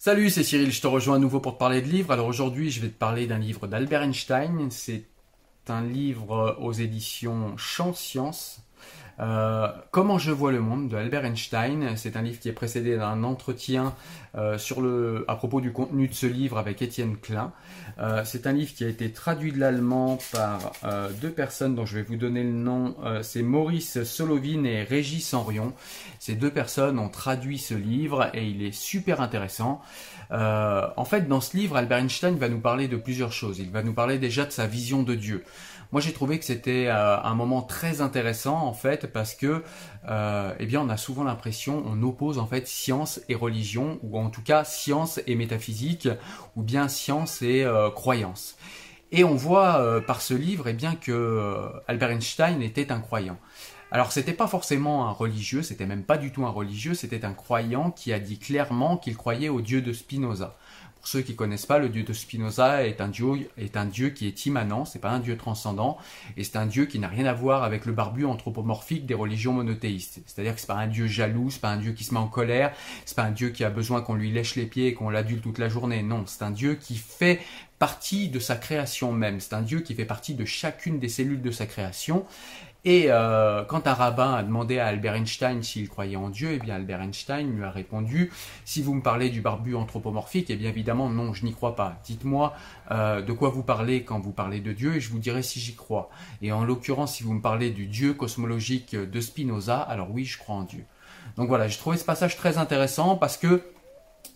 Salut, c'est Cyril, je te rejoins à nouveau pour te parler de livres. Alors aujourd'hui, je vais te parler d'un livre d'Albert Einstein. C'est un livre aux éditions Champ Science. Euh, Comment je vois le monde de Albert Einstein. C'est un livre qui est précédé d'un entretien euh, sur le, à propos du contenu de ce livre avec Étienne Klein. Euh, c'est un livre qui a été traduit de l'allemand par deux personnes dont je vais vous donner le nom. C'est Maurice Solovine et Régis Henrion. Ces deux personnes ont traduit ce livre et il est super intéressant. en fait, dans ce livre, Albert Einstein va nous parler de plusieurs choses. Il va nous parler déjà de sa vision de Dieu. Moi, j'ai trouvé que c'était euh, un moment très intéressant en fait parce que, euh, eh bien, on a souvent l'impression, on oppose en fait science et religion, ou en tout cas science et métaphysique, ou bien science et euh, croyance. Et on voit par ce livre, eh bien, que Albert Einstein était un croyant. Alors c'était pas forcément un religieux, c'était même pas du tout un religieux, c'était un croyant qui a dit clairement qu'il croyait au Dieu de Spinoza. Pour ceux qui connaissent pas, le dieu de Spinoza est un dieu, est un dieu qui est immanent, c'est pas un dieu transcendant, et c'est un dieu qui n'a rien à voir avec le barbu anthropomorphique des religions monothéistes. C'est-à-dire que c'est pas un dieu jaloux, c'est pas un dieu qui se met en colère, c'est pas un dieu qui a besoin qu'on lui lèche les pieds et qu'on l'adule toute la journée. Non, c'est un dieu qui fait partie de sa création même. C'est un dieu qui fait partie de chacune des cellules de sa création et euh, quand un rabbin a demandé à Albert Einstein s'il croyait en Dieu, eh bien Albert Einstein lui a répondu si vous me parlez du barbu anthropomorphique, eh bien évidemment non, je n'y crois pas. Dites-moi euh, de quoi vous parlez quand vous parlez de Dieu et je vous dirai si j'y crois. Et en l'occurrence, si vous me parlez du Dieu cosmologique de Spinoza, alors oui, je crois en Dieu. Donc voilà, j'ai trouvé ce passage très intéressant parce que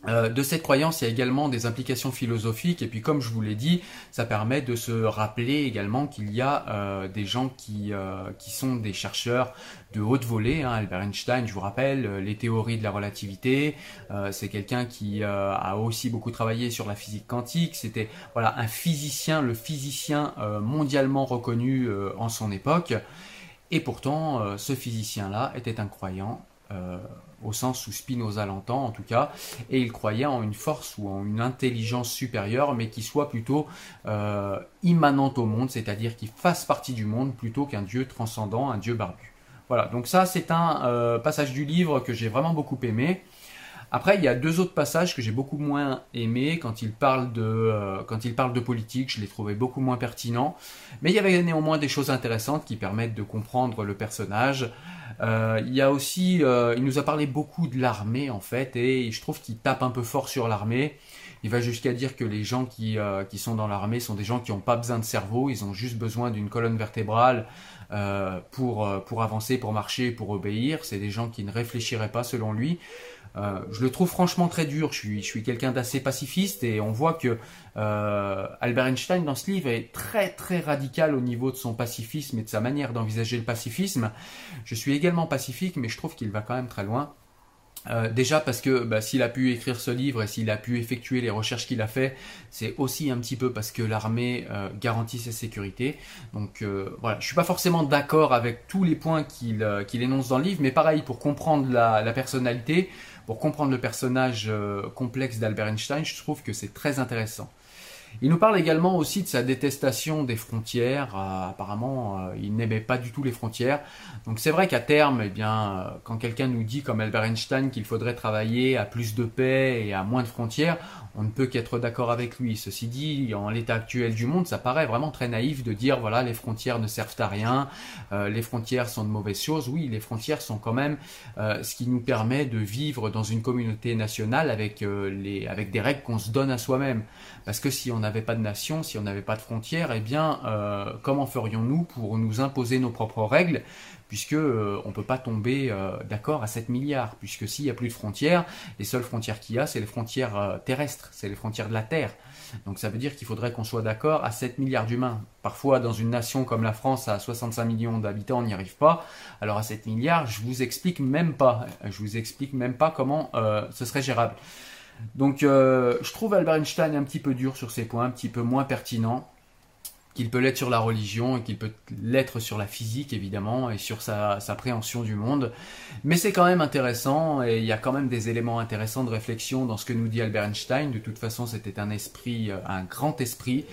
euh, de cette croyance, il y a également des implications philosophiques, et puis comme je vous l'ai dit, ça permet de se rappeler également qu'il y a euh, des gens qui, euh, qui sont des chercheurs de haute volée. Hein. Albert Einstein, je vous rappelle, les théories de la relativité, c'est quelqu'un qui a aussi beaucoup travaillé sur la physique quantique. C'était voilà un physicien, le physicien mondialement reconnu en son époque. Et pourtant, ce physicien-là était un croyant au sens où Spinoza l'entend en tout cas, et il croyait en une force ou en une intelligence supérieure, mais qui soit plutôt euh, immanente au monde, c'est-à-dire qui fasse partie du monde plutôt qu'un dieu transcendant, un dieu barbu. Voilà, donc ça c'est un euh, passage du livre que j'ai vraiment beaucoup aimé. Après, il y a deux autres passages que j'ai beaucoup moins aimés quand il parle de euh, quand il parle de politique. Je les trouvais beaucoup moins pertinents, mais il y avait néanmoins des choses intéressantes qui permettent de comprendre le personnage. Euh, il y a aussi, euh, il nous a parlé beaucoup de l'armée en fait, et je trouve qu'il tape un peu fort sur l'armée. Il va jusqu'à dire que les gens qui, euh, qui sont dans l'armée sont des gens qui n'ont pas besoin de cerveau, ils ont juste besoin d'une colonne vertébrale euh, pour, euh, pour avancer, pour marcher, pour obéir. C'est des gens qui ne réfléchiraient pas selon lui. Je le trouve franchement très dur. Je suis, je suis quelqu'un d'assez pacifiste et on voit que Albert Einstein dans ce livre est très très radical au niveau de son pacifisme et de sa manière d'envisager le pacifisme. Je suis également pacifique, mais je trouve qu'il va quand même très loin. Euh, déjà parce que bah, s'il a pu écrire ce livre et s'il a pu effectuer les recherches qu'il a fait, c'est aussi un petit peu parce que l'armée euh, garantit sa sécurité. Donc euh, voilà, je suis pas forcément d'accord avec tous les points qu'il euh, énonce dans le livre, mais pareil pour comprendre la, personnalité, pour comprendre le personnage complexe d'Albert Einstein, je trouve que c'est très intéressant. Il nous parle également aussi de sa détestation des frontières. Euh, apparemment, euh, il n'aimait pas du tout les frontières. Donc c'est vrai qu'à terme, eh bien, euh, quand quelqu'un nous dit, comme Albert Einstein, qu'il faudrait travailler à plus de paix et à moins de frontières, on ne peut qu'être d'accord avec lui. Ceci dit, en l'état actuel du monde, ça paraît vraiment très naïf de dire, voilà, les frontières ne servent à rien, les frontières sont de mauvaises choses. Oui, les frontières sont quand même ce qui nous permet de vivre dans une communauté nationale avec, les, avec des règles qu'on se donne à soi-même. Parce que si on n'avait pas de nation, si on n'avait pas de frontières, eh bien, euh, comment ferions-nous pour nous imposer nos propres règles puisque euh, on peut pas tomber euh, d'accord à 7 milliards, puisque s'il y a plus de frontières, les seules frontières qu'il y a, c'est les frontières terrestres, c'est les frontières de la Terre. Donc ça veut dire qu'il faudrait qu'on soit d'accord à 7 milliards d'humains. Parfois, dans une nation comme la France, à 65 millions d'habitants, on n'y arrive pas. Alors à 7 milliards, je vous explique même pas, je vous explique même pas comment ce serait gérable. Donc euh, je trouve Albert Einstein un petit peu dur sur ces points, un petit peu moins pertinent qu'il peut l'être sur la religion et qu'il peut l'être sur la physique évidemment et sur sa, préhension du monde. Mais c'est quand même intéressant et il y a quand même des éléments intéressants de réflexion dans ce que nous dit Albert Einstein. De toute façon, c'était un esprit, euh, un grand esprit.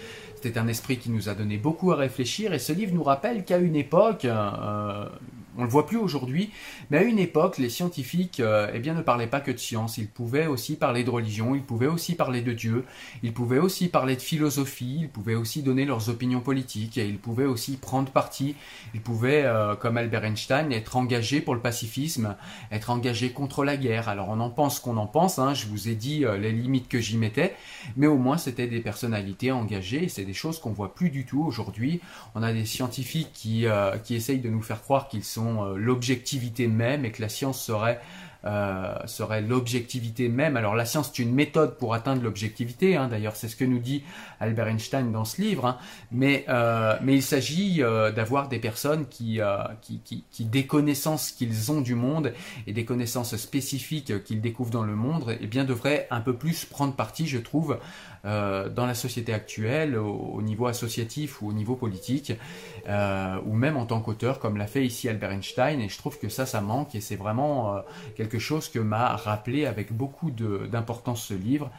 C'était un esprit qui nous a donné beaucoup à réfléchir et ce livre nous rappelle qu'à une époque, euh, on le voit plus aujourd'hui, mais à une époque, les scientifiques euh, eh bien, ne parlaient pas que de science, ils pouvaient aussi parler de religion, ils pouvaient aussi parler de Dieu, ils pouvaient aussi parler de philosophie, ils pouvaient aussi donner leurs opinions politiques, et ils pouvaient aussi prendre parti, ils pouvaient, euh, comme Albert Einstein, être engagés pour le pacifisme, être engagés contre la guerre. Alors on en pense qu'on en pense, hein, je vous ai dit euh, les limites que j'y mettais, mais au moins c'était des personnalités engagées, et c'est des choses qu'on voit plus du tout aujourd'hui. On a des scientifiques qui, qui essayent de nous faire croire qu'ils sont euh, l'objectivité même et que la science serait euh, serait l'objectivité même. Alors la science est une méthode pour atteindre l'objectivité, hein. d'ailleurs c'est ce que nous dit Albert Einstein dans ce livre, hein. mais, euh, mais il s'agit d'avoir des personnes qui, qui, qui, qui, des connaissances qu'ils ont du monde et des connaissances spécifiques qu'ils découvrent dans le monde, eh bien devraient un peu plus prendre parti, je trouve, dans la société actuelle, au, niveau associatif ou au niveau politique, ou même en tant qu'auteur, comme l'a fait ici Albert Einstein, et je trouve que ça, ça manque, et c'est vraiment euh, quelque chose que m'a rappelé avec beaucoup d'importance ce livre.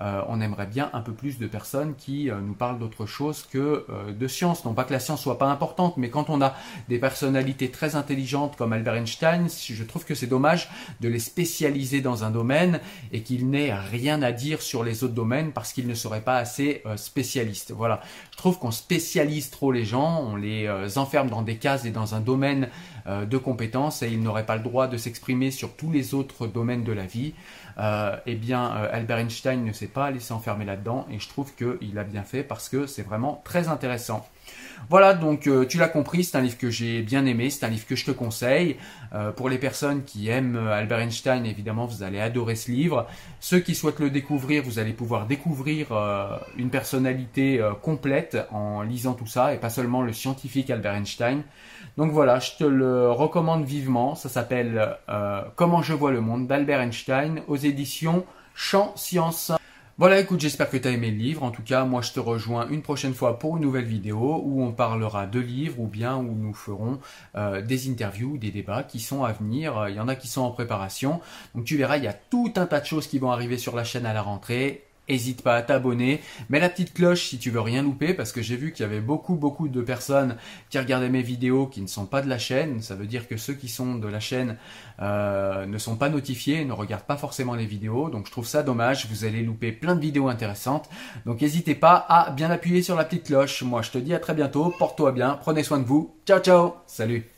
Euh, on aimerait bien un peu plus de personnes qui euh, nous parlent d'autre chose que de science. Non pas que la science soit pas importante, mais quand on a des personnalités très intelligentes comme Albert Einstein, je trouve que c'est dommage de les spécialiser dans un domaine et qu'ils n'aient rien à dire sur les autres domaines parce qu'ils ne seraient pas assez spécialistes. Voilà. Je trouve qu'on spécialise trop les gens, on les enferme dans des cases et dans un domaine euh, de compétences et il n'aurait pas le droit de s'exprimer sur tous les autres domaines de la vie, euh, eh bien euh, Albert Einstein ne s'est pas laissé enfermer là-dedans et je trouve qu'il a bien fait parce que c'est vraiment très intéressant. Voilà, donc tu l'as compris, c'est un livre que j'ai bien aimé, c'est un livre que je te conseille. pour les personnes qui aiment Albert Einstein, évidemment, vous allez adorer ce livre. Ceux qui souhaitent le découvrir, vous allez pouvoir découvrir une personnalité complète en lisant tout ça, et pas seulement le scientifique Albert Einstein. Donc voilà, je te le recommande vivement. Ça s'appelle euh, Comment je vois le monde d'Albert Einstein aux éditions Champ Science. Voilà, écoute, j'espère que tu as aimé le livre. En tout cas, moi, je te rejoins une prochaine fois pour une nouvelle vidéo où on parlera de livres ou bien où nous ferons euh, des interviews, des débats qui sont à venir. Il y en a qui sont en préparation. Donc tu verras, il y a tout un tas de choses qui vont arriver sur la chaîne à la rentrée. N'hésite pas à t'abonner, mets la petite cloche si tu veux rien louper parce que j'ai vu qu'il y avait beaucoup beaucoup de personnes qui regardaient mes vidéos qui ne sont pas de la chaîne. Ça veut dire que ceux qui sont de la chaîne euh, ne sont pas notifiés, ne regardent pas forcément les vidéos. Donc je trouve ça dommage, vous allez louper plein de vidéos intéressantes. Donc n'hésitez pas à bien appuyer sur la petite cloche. Moi je te dis à très bientôt, porte-toi bien, prenez soin de vous. Ciao ciao, salut